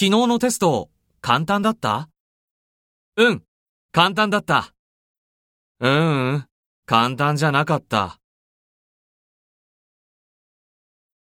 昨日のテスト、簡単だった？うん、簡単だった。ううん、簡単じゃなかった。